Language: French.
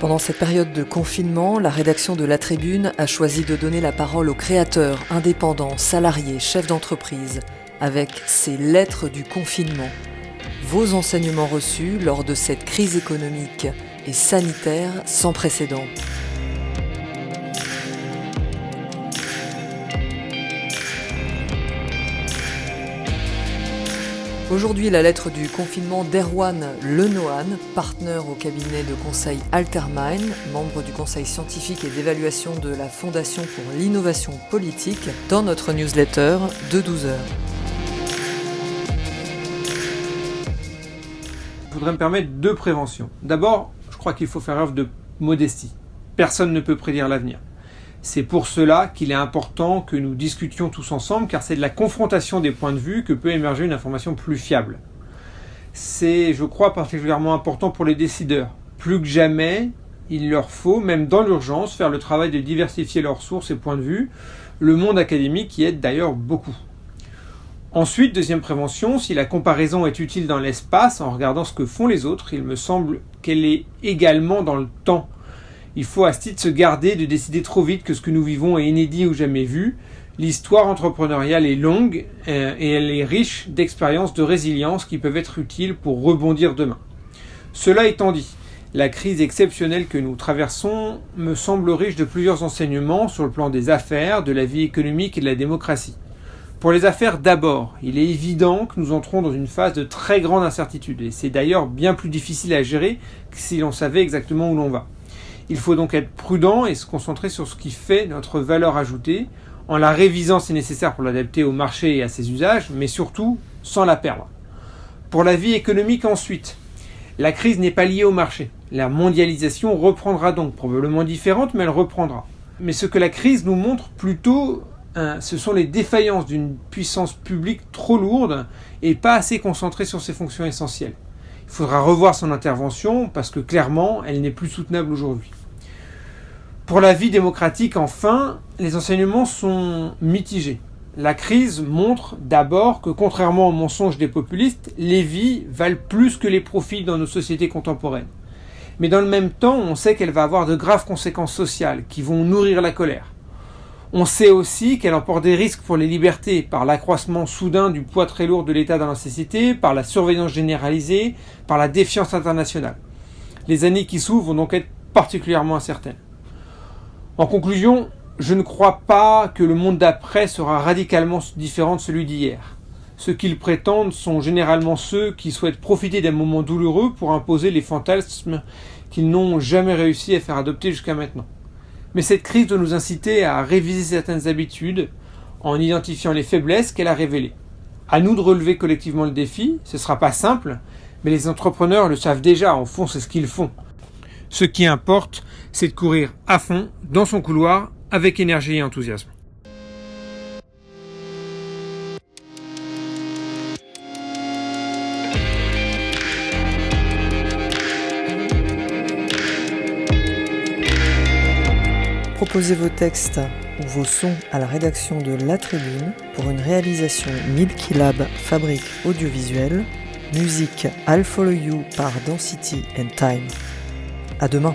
Pendant cette période de confinement, la rédaction de La Tribune a choisi de donner la parole aux créateurs, indépendants, salariés, chefs d'entreprise, avec ces lettres du confinement. Vos enseignements reçus lors de cette crise économique et sanitaire sans précédent. Aujourd'hui, la lettre du confinement d'Erwan Lenohan, partenaire au cabinet de conseil Altermine, membre du conseil scientifique et d'évaluation de la Fondation pour l'innovation politique, dans notre newsletter de 12 heures. Je voudrais me permettre deux préventions. D'abord, je crois qu'il faut faire œuvre de modestie. Personne ne peut prédire l'avenir. C'est pour cela qu'il est important que nous discutions tous ensemble, car c'est de la confrontation des points de vue que peut émerger une information plus fiable. C'est, je crois, particulièrement important pour les décideurs. Plus que jamais, il leur faut, même dans l'urgence, faire le travail de diversifier leurs sources et points de vue, le monde académique y aide d'ailleurs beaucoup. Ensuite, deuxième prévention, si la comparaison est utile dans l'espace en regardant ce que font les autres, il me semble qu'elle est également dans le temps il faut à ce titre se garder de décider trop vite que ce que nous vivons est inédit ou jamais vu. L'histoire entrepreneuriale est longue euh, et elle est riche d'expériences de résilience qui peuvent être utiles pour rebondir demain. Cela étant dit, la crise exceptionnelle que nous traversons me semble riche de plusieurs enseignements sur le plan des affaires, de la vie économique et de la démocratie. Pour les affaires d'abord, il est évident que nous entrons dans une phase de très grande incertitude et c'est d'ailleurs bien plus difficile à gérer que si l'on savait exactement où l'on va. Il faut donc être prudent et se concentrer sur ce qui fait notre valeur ajoutée, en la révisant si nécessaire pour l'adapter au marché et à ses usages, mais surtout sans la perdre. Pour la vie économique ensuite, la crise n'est pas liée au marché. La mondialisation reprendra donc, probablement différente, mais elle reprendra. Mais ce que la crise nous montre plutôt, hein, ce sont les défaillances d'une puissance publique trop lourde et pas assez concentrée sur ses fonctions essentielles. Il faudra revoir son intervention parce que clairement, elle n'est plus soutenable aujourd'hui. Pour la vie démocratique, enfin, les enseignements sont mitigés. La crise montre d'abord que contrairement aux mensonges des populistes, les vies valent plus que les profits dans nos sociétés contemporaines. Mais dans le même temps, on sait qu'elle va avoir de graves conséquences sociales qui vont nourrir la colère. On sait aussi qu'elle emporte des risques pour les libertés par l'accroissement soudain du poids très lourd de l'État dans la société, par la surveillance généralisée, par la défiance internationale. Les années qui s'ouvrent vont donc être particulièrement incertaines. En conclusion, je ne crois pas que le monde d'après sera radicalement différent de celui d'hier. Ceux qu'ils prétendent sont généralement ceux qui souhaitent profiter d'un moment douloureux pour imposer les fantasmes qu'ils n'ont jamais réussi à faire adopter jusqu'à maintenant. Mais cette crise doit nous inciter à réviser certaines habitudes en identifiant les faiblesses qu'elle a révélées. À nous de relever collectivement le défi, ce ne sera pas simple, mais les entrepreneurs le savent déjà, en fond c'est ce qu'ils font. Ce qui importe, c'est de courir à fond dans son couloir avec énergie et enthousiasme. Proposez vos textes ou vos sons à la rédaction de La Tribune pour une réalisation Milky Lab Fabrique Audiovisuelle. Musique I'll Follow You par Density and Time. À demain.